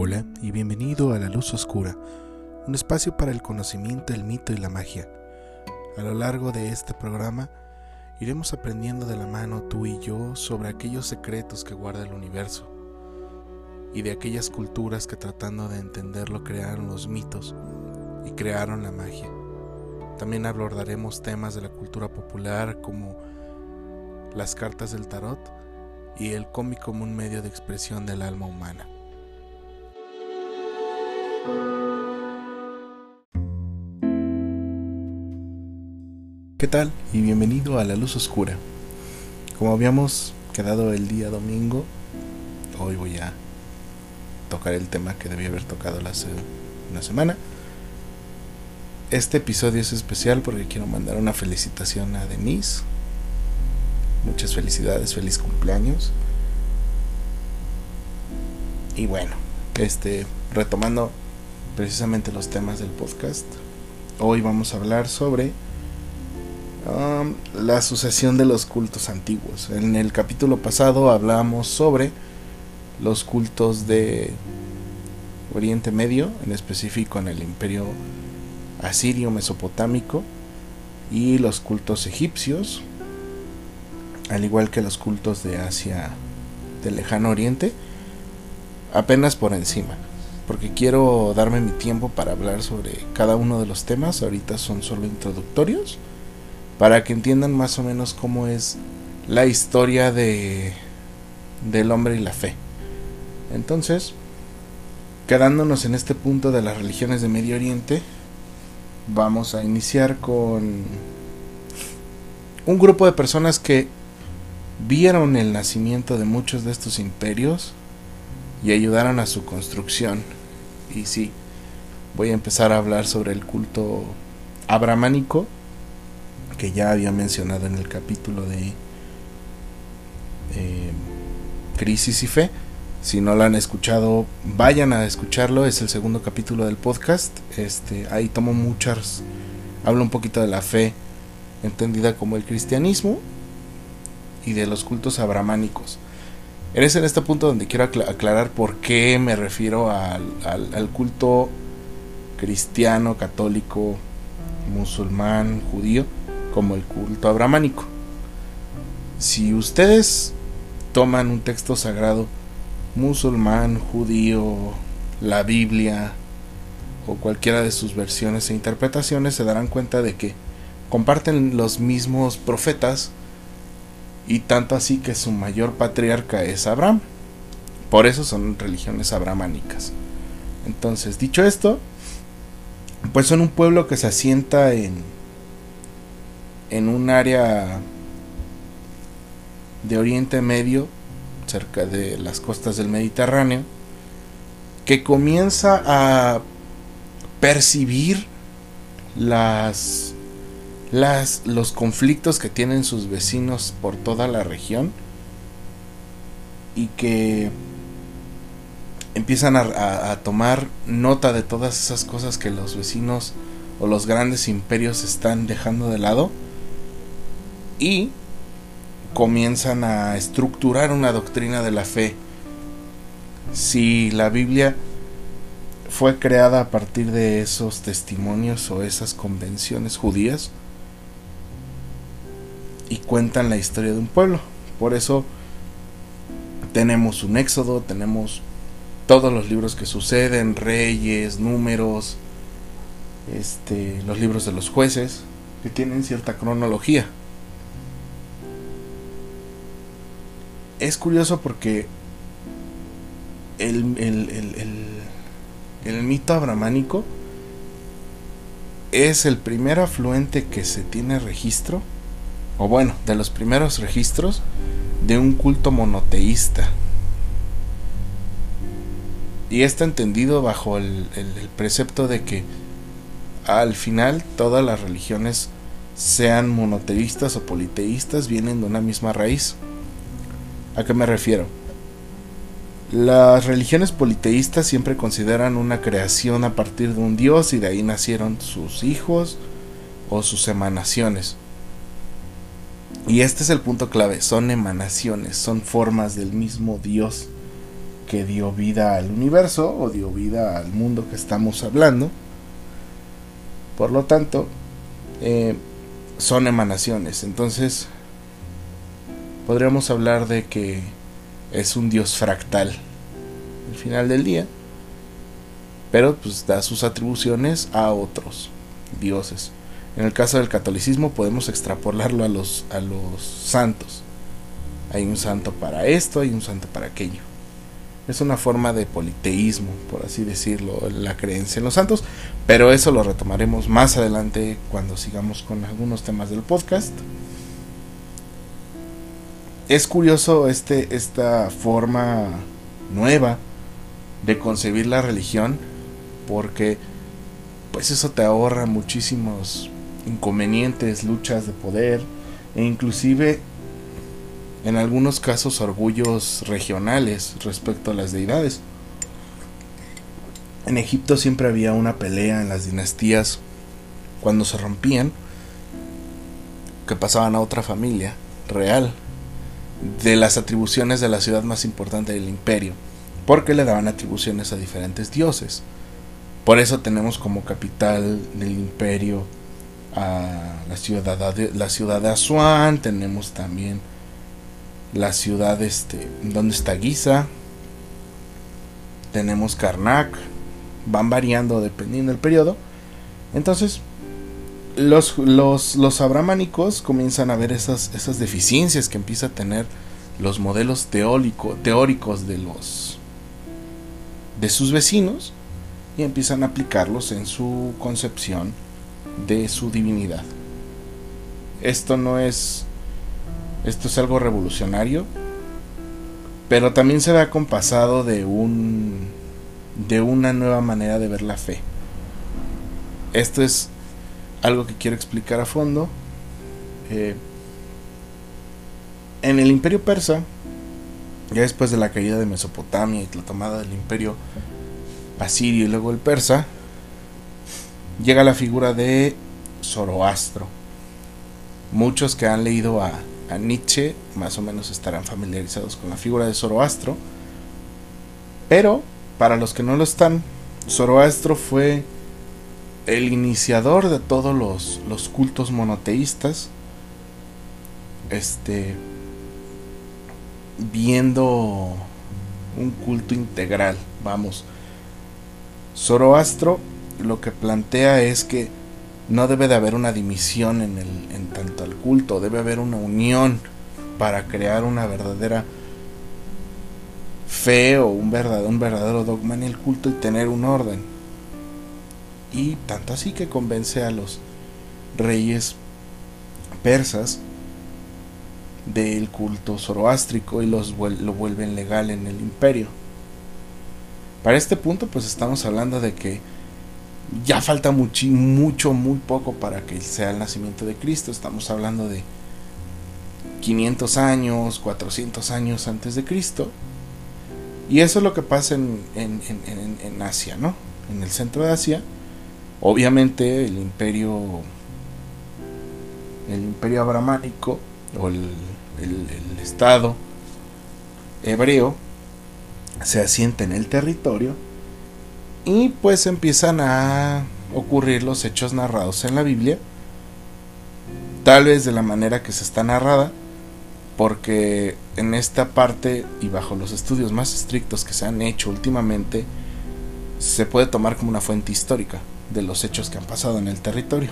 Hola y bienvenido a La Luz Oscura, un espacio para el conocimiento, el mito y la magia. A lo largo de este programa iremos aprendiendo de la mano tú y yo sobre aquellos secretos que guarda el universo y de aquellas culturas que tratando de entenderlo crearon los mitos y crearon la magia. También abordaremos temas de la cultura popular como las cartas del tarot y el cómic como un medio de expresión del alma humana. ¿Qué tal? Y bienvenido a La Luz Oscura. Como habíamos quedado el día domingo, hoy voy a tocar el tema que debía haber tocado hace una semana. Este episodio es especial porque quiero mandar una felicitación a Denise. Muchas felicidades, feliz cumpleaños. Y bueno, este retomando precisamente los temas del podcast, hoy vamos a hablar sobre Um, la sucesión de los cultos antiguos. En el capítulo pasado hablamos sobre los cultos de Oriente Medio, en específico en el imperio asirio mesopotámico, y los cultos egipcios, al igual que los cultos de Asia del lejano Oriente, apenas por encima, porque quiero darme mi tiempo para hablar sobre cada uno de los temas, ahorita son solo introductorios para que entiendan más o menos cómo es la historia de del hombre y la fe. Entonces, quedándonos en este punto de las religiones de Medio Oriente, vamos a iniciar con un grupo de personas que vieron el nacimiento de muchos de estos imperios y ayudaron a su construcción. Y sí, voy a empezar a hablar sobre el culto abramánico que ya había mencionado en el capítulo de eh, Crisis y Fe. Si no lo han escuchado, vayan a escucharlo. Es el segundo capítulo del podcast. Este, ahí tomo muchas. Hablo un poquito de la fe entendida como el cristianismo y de los cultos abramánicos. Es en este punto donde quiero aclarar por qué me refiero al, al culto cristiano, católico, musulmán, judío como el culto abramánico. Si ustedes toman un texto sagrado musulmán, judío, la Biblia o cualquiera de sus versiones e interpretaciones, se darán cuenta de que comparten los mismos profetas y tanto así que su mayor patriarca es Abraham. Por eso son religiones abramánicas. Entonces, dicho esto, pues son un pueblo que se asienta en en un área de Oriente Medio, cerca de las costas del Mediterráneo, que comienza a percibir las, las, los conflictos que tienen sus vecinos por toda la región y que empiezan a, a, tomar nota de todas esas cosas que los vecinos o los grandes imperios están dejando de lado y comienzan a estructurar una doctrina de la fe. Si la Biblia fue creada a partir de esos testimonios o esas convenciones judías y cuentan la historia de un pueblo. Por eso tenemos un éxodo, tenemos todos los libros que suceden, reyes, números, este, los libros de los jueces, que tienen cierta cronología. Es curioso porque el, mito abramánico es el primer afluente que se tiene registro, o bueno, de los primeros registros de un culto monoteísta. Y está entendido bajo el, precepto de que al final todas las religiones, sean monoteístas o politeístas, vienen de una misma raíz. ¿A qué me refiero? Las religiones politeístas siempre consideran una creación a partir de un dios y de ahí nacieron sus hijos o sus emanaciones. Y este es el punto clave, son emanaciones, son formas del mismo dios. que dio vida al universo o dio vida al mundo que estamos hablando. Por lo tanto, eh, son emanaciones. Entonces, podríamos hablar de que es un dios fractal al final del día. Pero pues da sus atribuciones a otros dioses. En el caso del catolicismo podemos extrapolarlo a los, a los santos. Hay un santo para esto, hay un santo para aquello. Es una forma de politeísmo, por así decirlo, la creencia en los santos, pero eso lo retomaremos más adelante cuando sigamos con algunos temas del podcast. Es curioso este, esta forma nueva de concebir la religión porque pues eso te ahorra muchísimos inconvenientes, luchas de poder e inclusive en algunos casos orgullos regionales respecto a las deidades. En Egipto siempre había una pelea en las dinastías cuando se rompían que pasaban a otra familia real de las atribuciones de la ciudad más importante del imperio, porque le daban atribuciones a diferentes dioses. Por eso tenemos como capital del imperio a la ciudad de, la ciudad de Asuán, tenemos también la ciudad este donde está Giza, tenemos Karnak, van variando dependiendo del periodo. Entonces, los, los, los abramánicos comienzan a ver esas, esas deficiencias que empieza a tener los modelos teórico, teóricos de los de sus vecinos y empiezan a aplicarlos en su concepción de su divinidad. Esto no es esto es algo revolucionario, pero también se ve acompasado de un de una nueva manera de ver la fe. Esto es algo que quiero explicar a fondo. Eh, en el imperio persa, ya después de la caída de Mesopotamia y la tomada del imperio asirio y luego el persa, llega la figura de Zoroastro. Muchos que han leído a, a Nietzsche más o menos estarán familiarizados con la figura de Zoroastro, pero para los que no lo están, Zoroastro fue el iniciador de todos los, los cultos monoteístas. Este. Viendo un culto integral, vamos. Zoroastro lo que plantea es que no debe de haber una dimisión en, el, en tanto al culto, debe haber una unión para crear una verdadera fe o un verdadero, un verdadero dogma en el culto y tener un orden. Y tanto así que convence a los reyes persas del culto zoroástrico y los lo vuelven legal en el imperio. Para este punto pues estamos hablando de que ya falta mucho, mucho, muy poco para que sea el nacimiento de Cristo. Estamos hablando de 500 años, 400 años antes de Cristo. Y eso es lo que pasa en, en, Asia, ¿no? En el centro de Asia. Obviamente el imperio, el imperio abramánico o el, el estado hebreo se asienta en el territorio y pues empiezan a ocurrir los hechos narrados en la Biblia, tal vez de la manera que se está narrada, porque en esta parte y bajo los estudios más estrictos que se han hecho últimamente, se puede tomar como una fuente histórica de los hechos que han pasado en el territorio.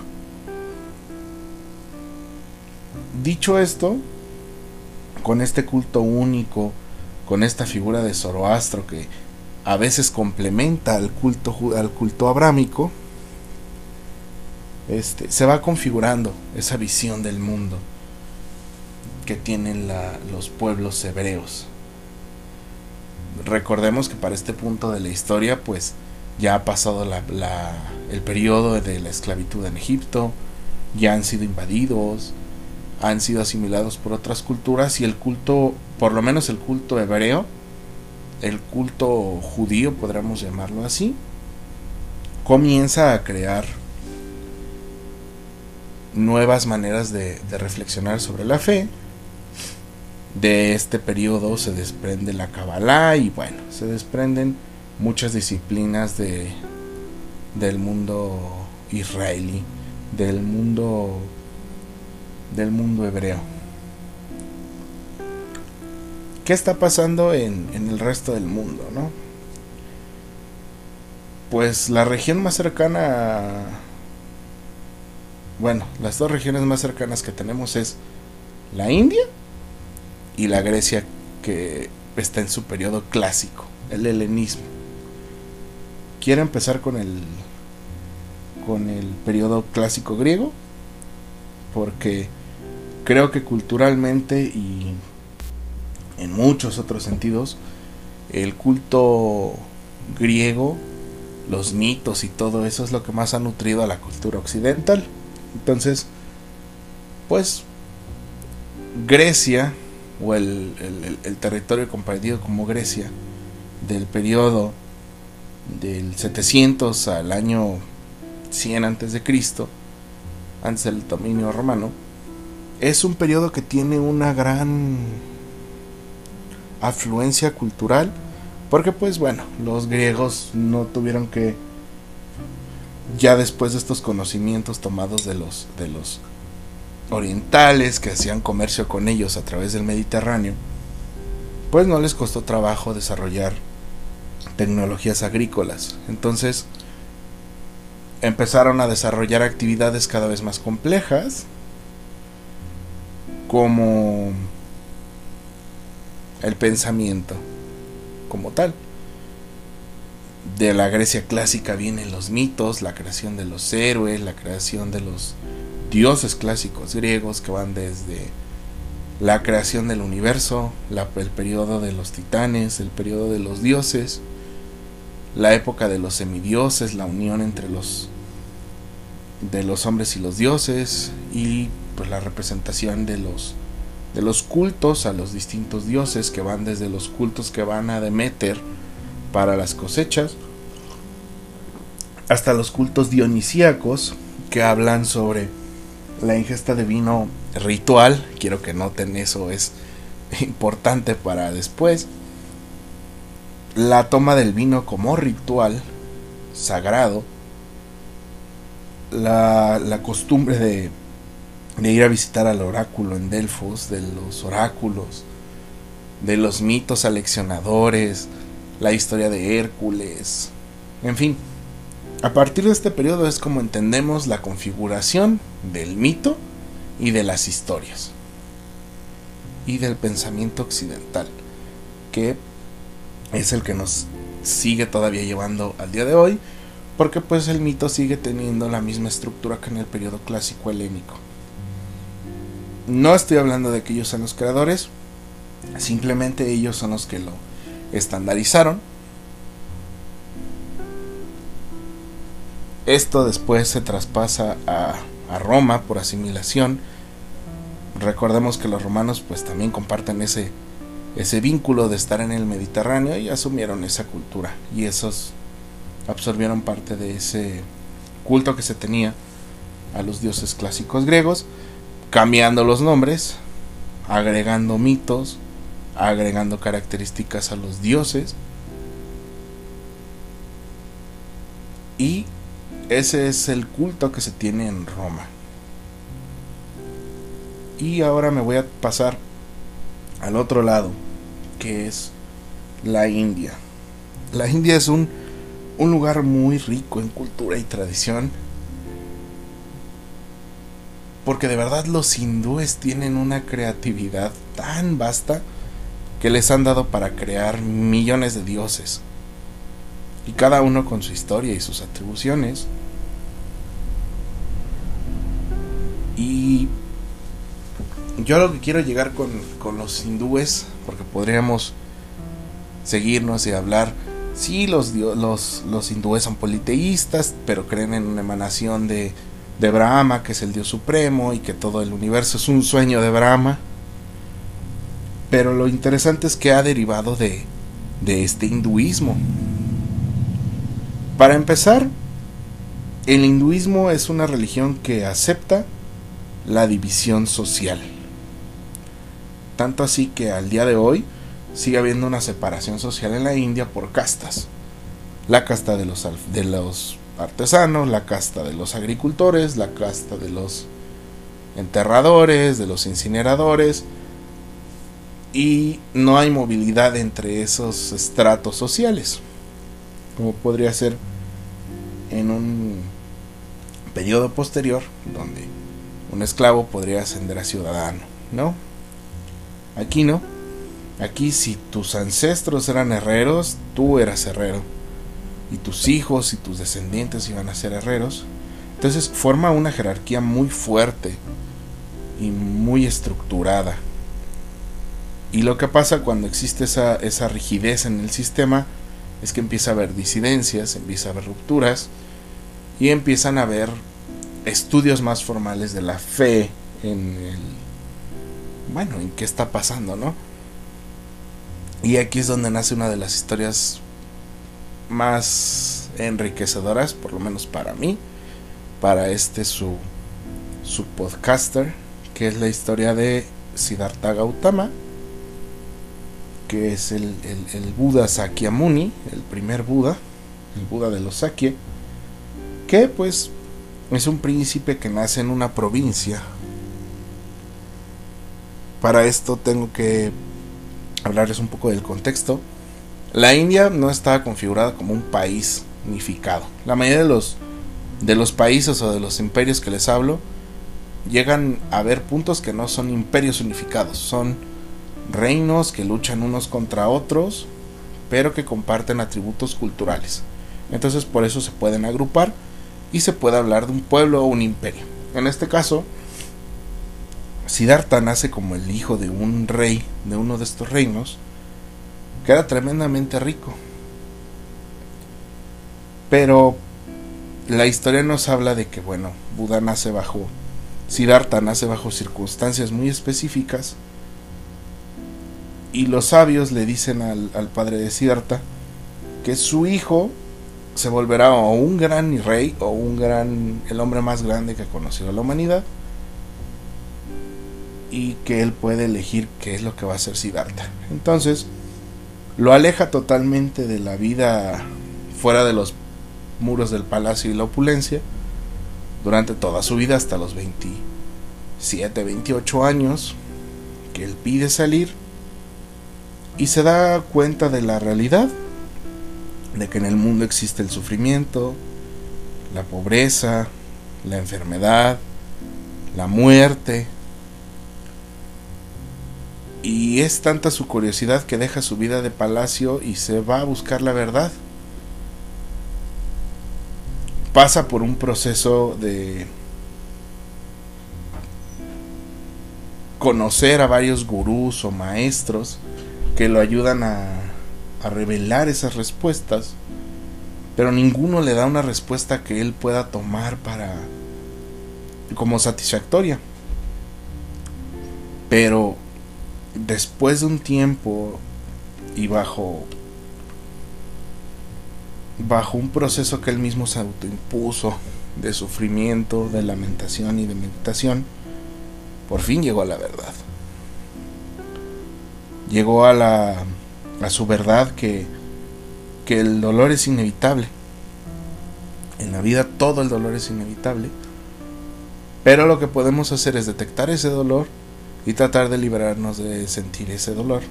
Dicho esto, con este culto único, con esta figura de Zoroastro que a veces complementa al culto, al culto abrámico, este, se va configurando esa visión del mundo que tienen los pueblos hebreos. Recordemos que para este punto de la historia, pues ya ha pasado el periodo de la esclavitud en Egipto, ya han sido invadidos, han sido asimilados por otras culturas y el culto, por lo menos el culto hebreo, el culto judío, podríamos llamarlo así, comienza a crear nuevas maneras de reflexionar sobre la fe. De este periodo se desprende la Kabbalah y bueno, se desprenden muchas disciplinas de, del mundo israelí, del mundo del mundo hebreo. ¿Qué está pasando en, en el resto del mundo, no? Pues la región más cercana bueno, las dos regiones más cercanas que tenemos es la India y la Grecia que está en su periodo clásico, el helenismo. Quiero empezar con el con el periodo clásico griego porque creo que culturalmente y en muchos otros sentidos el culto griego, los mitos y todo eso es lo que más ha nutrido a la cultura occidental. Entonces, pues Grecia, o el, territorio compartido como Grecia, del periodo del 700 al año 100 antes de Cristo, antes del dominio romano, es un periodo que tiene una gran afluencia cultural, porque pues bueno, los griegos no tuvieron que ya después de estos conocimientos tomados de los, de los orientales que hacían comercio con ellos a través del Mediterráneo, pues no les costó trabajo desarrollar tecnologías agrícolas. Entonces empezaron a desarrollar actividades cada vez más complejas, como el pensamiento como tal de la Grecia clásica vienen los mitos, la creación de los héroes, la creación de los dioses clásicos griegos que van desde la creación del universo, el periodo de los titanes, el periodo de los dioses, la época de los semidioses, la unión entre los de los hombres y los dioses y pues la representación de los de los cultos a los distintos dioses que van desde los cultos que van a Demeter para las cosechas hasta los cultos dionisíacos que hablan sobre la ingesta de vino ritual. Quiero que noten eso, es importante para después. La toma del vino como ritual sagrado. La, la costumbre de, de ir a visitar al oráculo en Delfos, de los oráculos, de los mitos aleccionadores, la historia de Hércules, en fin, a partir de este periodo es como entendemos la configuración del mito y de las historias y del pensamiento occidental, que es el que nos sigue todavía llevando al día de hoy, porque pues el mito sigue teniendo la misma estructura que en el periodo clásico helénico. No estoy hablando de que ellos sean los creadores, simplemente ellos son los que lo estandarizaron Esto después se traspasa a, Roma por asimilación. Recordemos que los romanos pues también comparten ese, ese vínculo de estar en el Mediterráneo y asumieron esa cultura. Y esos absorbieron parte de ese culto que se tenía a los dioses clásicos griegos, cambiando los nombres, agregando mitos, agregando características a los dioses. Y ese es el culto que se tiene en Roma. Y ahora me voy a pasar al otro lado, es la India. La India es un, un lugar muy rico en cultura y tradición. Porque de verdad los hindúes tienen una creatividad tan vasta que les han dado para crear millones de dioses y cada uno con su historia y sus atribuciones. Yo lo que quiero llegar con, con los hindúes, porque podríamos seguirnos y hablar, sí, los, los, los hindúes son politeístas, pero creen en una emanación de, de Brahma, que es el Dios Supremo, y que todo el universo es un sueño de Brahma. Pero lo interesante es que ha derivado de, de este hinduismo. Para empezar, el hinduismo es una religión que acepta la división social. Tanto así que al día de hoy sigue habiendo una separación social en la India por castas. La casta de los, de los artesanos, la casta de los agricultores, la casta de los enterradores, de los incineradores, y no hay movilidad entre esos estratos sociales, como podría ser en un periodo posterior, donde un esclavo podría ascender a ciudadano, ¿no? Aquí no. Aquí si tus ancestros eran herreros, tú eras herrero. Y tus hijos y tus descendientes iban a ser herreros. Entonces forma una jerarquía muy fuerte y muy estructurada. Y lo que pasa cuando existe esa, esa rigidez en el sistema es que empieza a haber disidencias, empieza a haber rupturas y empiezan a haber estudios más formales de la fe en el bueno, en qué está pasando, ¿no? Y aquí es donde nace una de las historias más enriquecedoras, por lo menos para mí, para este su, su podcaster, que es la historia de Siddhartha Gautama, que es el, el, el Buda Sakyamuni, el primer Buda, el Buda de los Sakya, que pues es un príncipe que nace en una provincia para esto tengo que hablarles un poco del contexto. La India no estaba configurada como un país unificado. La mayoría de los, de los países o de los imperios que les hablo llegan a ver puntos que no son imperios unificados, son reinos que luchan unos contra otros, pero que comparten atributos culturales. Entonces por eso se pueden agrupar y se puede hablar de un pueblo o un imperio. En este caso, Siddhartha nace como el hijo de un rey de uno de estos reinos que era tremendamente rico. Pero la historia nos habla de que, bueno, Buda nace bajo, Siddhartha nace bajo circunstancias muy específicas y los sabios le dicen al, al padre de Siddhartha que su hijo se volverá o un gran rey o un gran, el hombre más grande que ha conocido la humanidad y que él puede elegir qué es lo que va a hacer Siddhartha. Entonces, lo aleja totalmente de la vida fuera de los muros del palacio y la opulencia durante toda su vida hasta los 27, 28 años que él pide salir y se da cuenta de la realidad de que en el mundo existe el sufrimiento, la pobreza, la enfermedad, la muerte, y es tanta su curiosidad que deja su vida de palacio y se va a buscar la verdad. Pasa por un proceso de conocer a varios gurús o maestros que lo ayudan a, a revelar esas respuestas, pero ninguno le da una respuesta que él pueda tomar para como satisfactoria. Pero después de un tiempo y bajo bajo un proceso que él mismo se autoimpuso de sufrimiento, de lamentación y de meditación, por fin llegó a la verdad. Llegó a la a su verdad que que el dolor es inevitable. En la vida todo el dolor es inevitable. Pero lo que podemos hacer es detectar ese dolor y tratar de liberarnos de sentir ese dolor.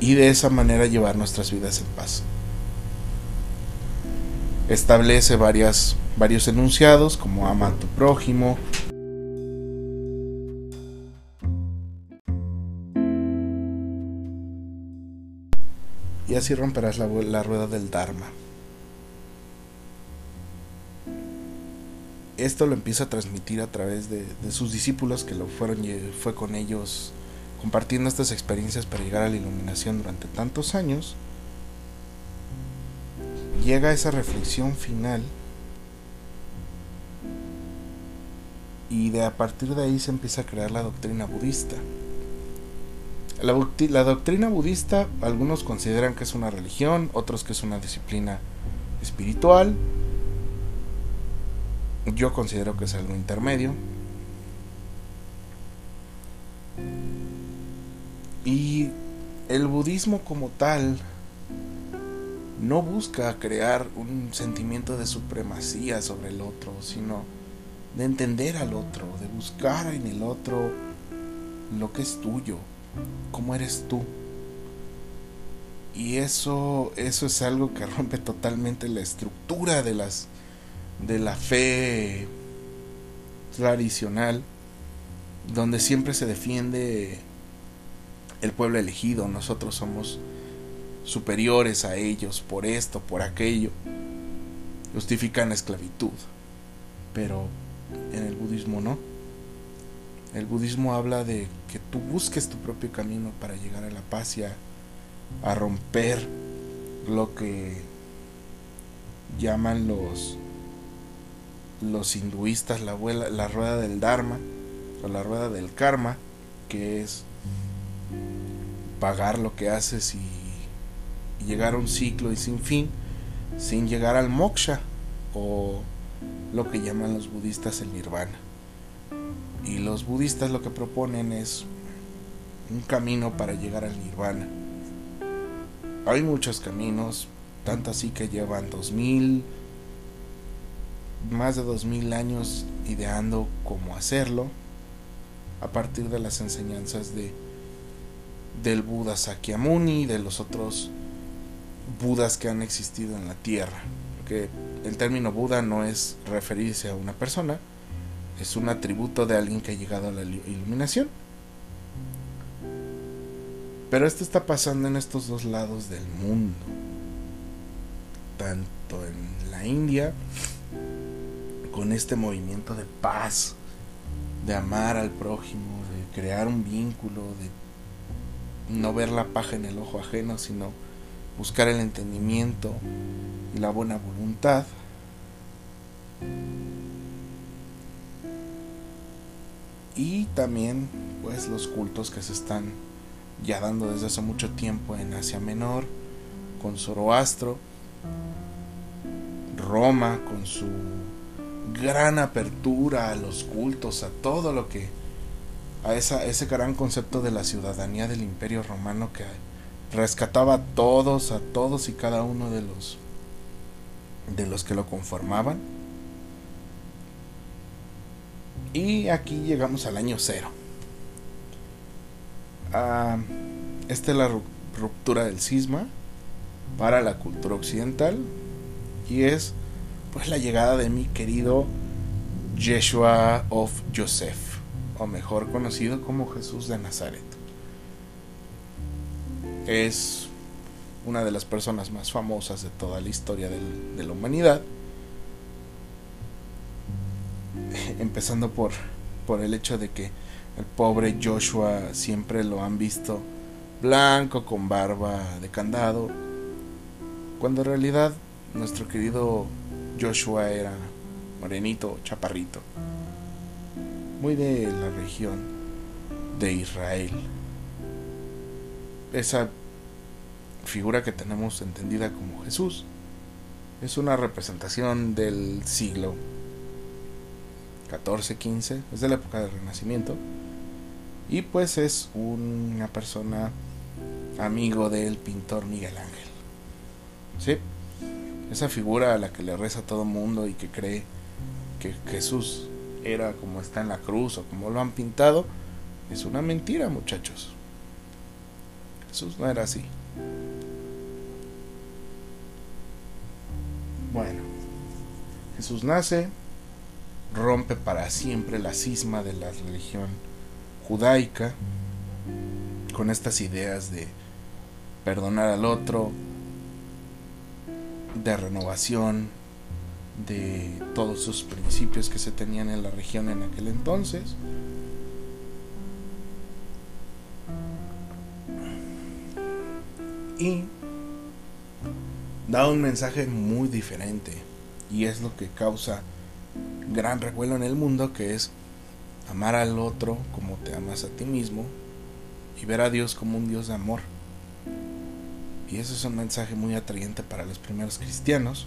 Y de esa manera llevar nuestras vidas en paz. Establece varios enunciados como ama a tu prójimo, y así romperás la, la, rueda del Dharma. Esto lo empieza a transmitir a través de, sus discípulos que lo fueron y fue con ellos compartiendo estas experiencias para llegar a la iluminación durante tantos años, llega esa reflexión final y de a partir de ahí se empieza a crear la doctrina budista. La, la, doctrina budista algunos consideran que es una religión, otros que es una disciplina espiritual, yo considero que es algo intermedio. Y el budismo como tal no busca crear un sentimiento de supremacía sobre el otro, sino de entender al otro, de buscar en el otro lo que es tuyo, cómo eres tú. Y eso, eso es algo que rompe totalmente la estructura de las de la fe tradicional, donde siempre se defiende el pueblo elegido, nosotros somos superiores a ellos por esto, por aquello, justifican la esclavitud. Pero en el budismo no. El budismo habla de que tú busques tu propio camino para llegar a la paz y a, romper lo que llaman los los hinduistas la, la rueda del dharma o la rueda del karma que es pagar lo que haces y, llegar a un ciclo y sin fin, sin llegar al moksha o lo que llaman los budistas el nirvana. Y los budistas lo que proponen es un camino para llegar al nirvana. Hay muchos caminos, tanto así que llevan dos mil, más de dos mil años ideando cómo hacerlo a partir de las enseñanzas de del Buda Sakyamuni y de los otros Budas que han existido en la Tierra. Porque el término Buda no es referirse a una persona, es un atributo de alguien que ha llegado a la iluminación. Pero esto está pasando en estos dos lados del mundo. Tanto en la India, con este movimiento de paz, de amar al prójimo, de crear un vínculo, de no ver la paja en el ojo ajeno, sino buscar el entendimiento y la buena voluntad. Y también pues los cultos que se están ya dando desde hace mucho tiempo en Asia Menor, con Zoroastro, Roma con su gran apertura a los cultos, a todo lo que a ese gran concepto de la ciudadanía del imperio romano que rescataba a todos, a todos y cada uno de los de los que lo conformaban. Y aquí llegamos al año cero. Ah, esta es la ruptura del cisma para la cultura occidental y es pues la llegada de mi querido Yeshua of Joseph o mejor conocido como Jesús de Nazaret. Es una de las personas más famosas de toda la historia de la humanidad. Empezando por, por el hecho de que el pobre Joshua siempre lo han visto blanco, con barba de candado, cuando en realidad nuestro querido Joshua era morenito, chaparrito muy de la región de Israel. Esa figura que tenemos entendida como Jesús es una representación del siglo 14, 15, es de la época del Renacimiento. Y pues es una persona amigo del pintor Miguel Ángel. ¿Sí? Esa figura a la que le reza todo mundo y que cree que Jesús era como está en la cruz o como lo han pintado, es una mentira, muchachos. Jesús no era así. Bueno, Jesús nace, rompe para siempre la cisma de la religión judaica con estas ideas de perdonar al otro, de renovación, de todos sus principios que se tenían en la región en aquel entonces. Y da un mensaje muy diferente y es lo que causa gran revuelo en el mundo que es amar al otro como te amas a ti mismo y ver a Dios como un Dios de amor. Y eso es un mensaje muy atrayente para los primeros cristianos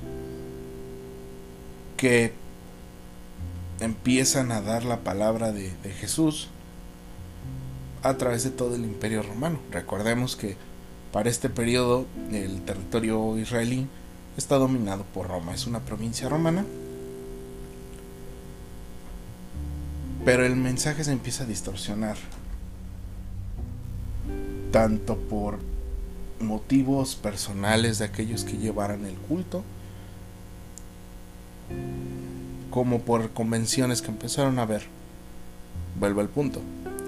que empiezan a dar la palabra de, Jesús a través de todo el imperio romano. Recordemos que para este periodo el territorio israelí está dominado por Roma, es una provincia romana. Pero el mensaje se empieza a distorsionar, tanto por motivos personales de aquellos que llevaran el culto, como por convenciones que empezaron a ver. Vuelvo al punto.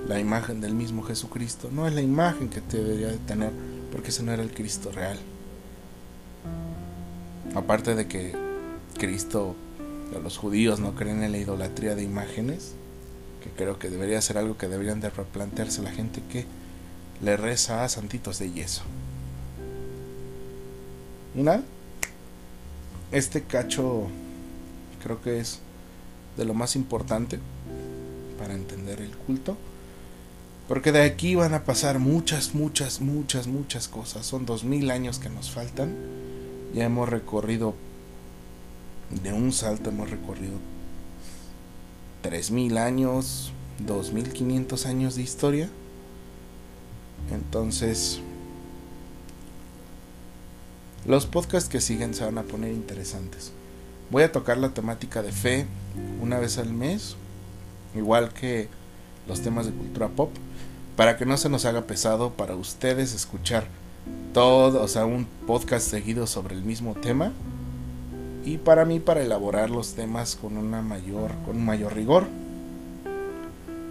La imagen del mismo Jesucristo no es la imagen que te debería de tener, porque ese no era el Cristo real. Aparte de que Cristo, los judíos no creen en la idolatría de imágenes, que creo que debería ser algo que deberían de replantearse la gente que le reza a santitos de yeso. Y nada, este cacho creo que es de lo más importante para entender el culto. Porque de aquí van a pasar muchas, muchas, muchas, muchas cosas. Son dos mil años que nos faltan. Ya hemos recorrido, de un salto hemos recorrido tres mil años, dos mil quinientos años de historia. Entonces, los podcasts que siguen se van a poner interesantes. Voy a tocar la temática de fe una vez al mes, igual que los temas de cultura pop, para que no se nos haga pesado para ustedes escuchar todo, o sea, un podcast seguido sobre el mismo tema y para mí para elaborar los temas con una mayor con mayor rigor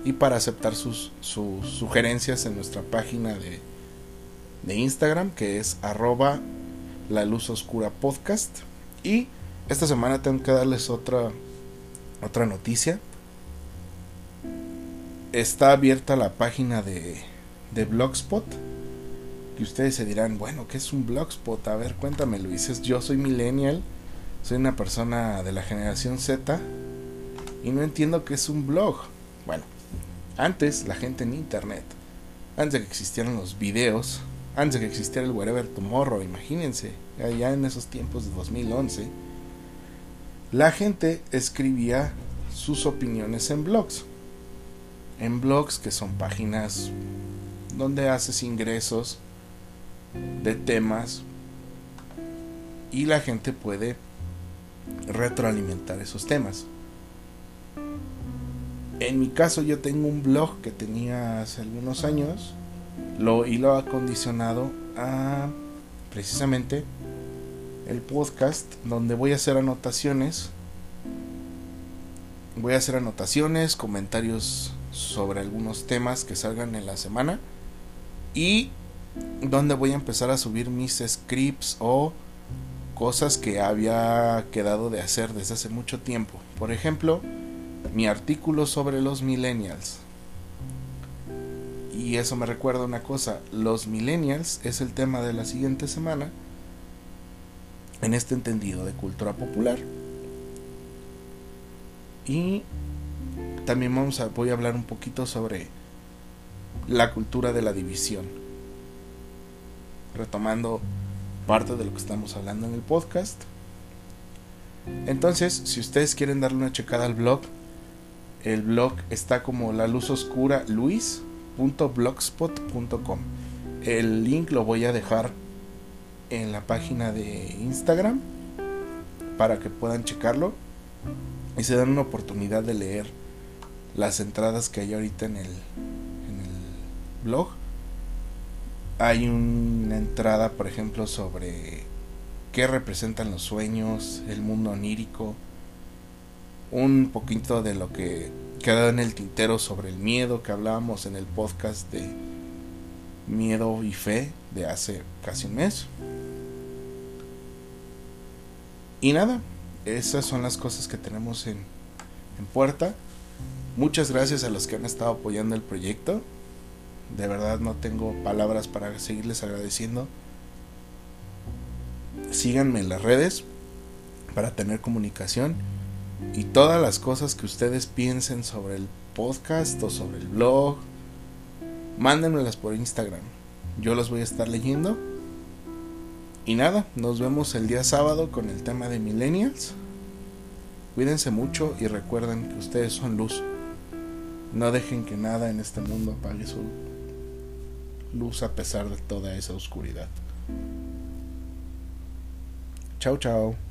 y para aceptar sus, sus sugerencias en nuestra página de, de Instagram que es arroba la Luz Oscura Podcast. Y esta semana tengo que darles otra, otra noticia. Está abierta la página de, de Blogspot. Y ustedes se dirán, bueno, ¿qué es un Blogspot? A ver, cuéntame, Luis. Yo soy millennial. Soy una persona de la generación Z. Y no entiendo qué es un blog. Bueno, antes la gente en internet, antes de que existieran los videos, antes de que existiera el Wherever Tomorrow, imagínense, ya en esos tiempos de 2011, la gente escribía sus opiniones en blogs. En blogs que son páginas donde haces ingresos de temas y la gente puede retroalimentar esos temas. En mi caso yo tengo un blog que tenía hace algunos años lo, y lo ha acondicionado a precisamente el podcast donde voy a hacer anotaciones. Voy a hacer anotaciones, comentarios sobre algunos temas que salgan en la semana y donde voy a empezar a subir mis scripts o cosas que había quedado de hacer desde hace mucho tiempo. Por ejemplo, mi artículo sobre los millennials. Y eso me recuerda una cosa, los millennials es el tema de la siguiente semana en este entendido de cultura popular. Y también vamos a, voy a hablar un poquito sobre la cultura de la división. Retomando parte de lo que estamos hablando en el podcast. Entonces, si ustedes quieren darle una checada al blog, el blog está como la luz oscura Luis blogspot.com El link lo voy a dejar en la página de Instagram para que puedan checarlo y se dan una oportunidad de leer las entradas que hay ahorita en el, en el blog. Hay una entrada, por ejemplo, sobre qué representan los sueños, el mundo onírico, un poquito de lo que quedado en el tintero sobre el miedo que hablábamos en el podcast de miedo y fe de hace casi un mes. Y nada, esas son las cosas que tenemos en, en puerta. Muchas gracias a los que han estado apoyando el proyecto. De verdad no tengo palabras para seguirles agradeciendo. Síganme en las redes para tener comunicación y todas las cosas que ustedes piensen sobre el podcast o sobre el blog, mándenmelas por Instagram. Yo los voy a estar leyendo. Y nada, nos vemos el día sábado con el tema de millennials. Cuídense mucho y recuerden que ustedes son luz. No dejen que nada en este mundo apague su luz a pesar de toda esa oscuridad. Chao, chao.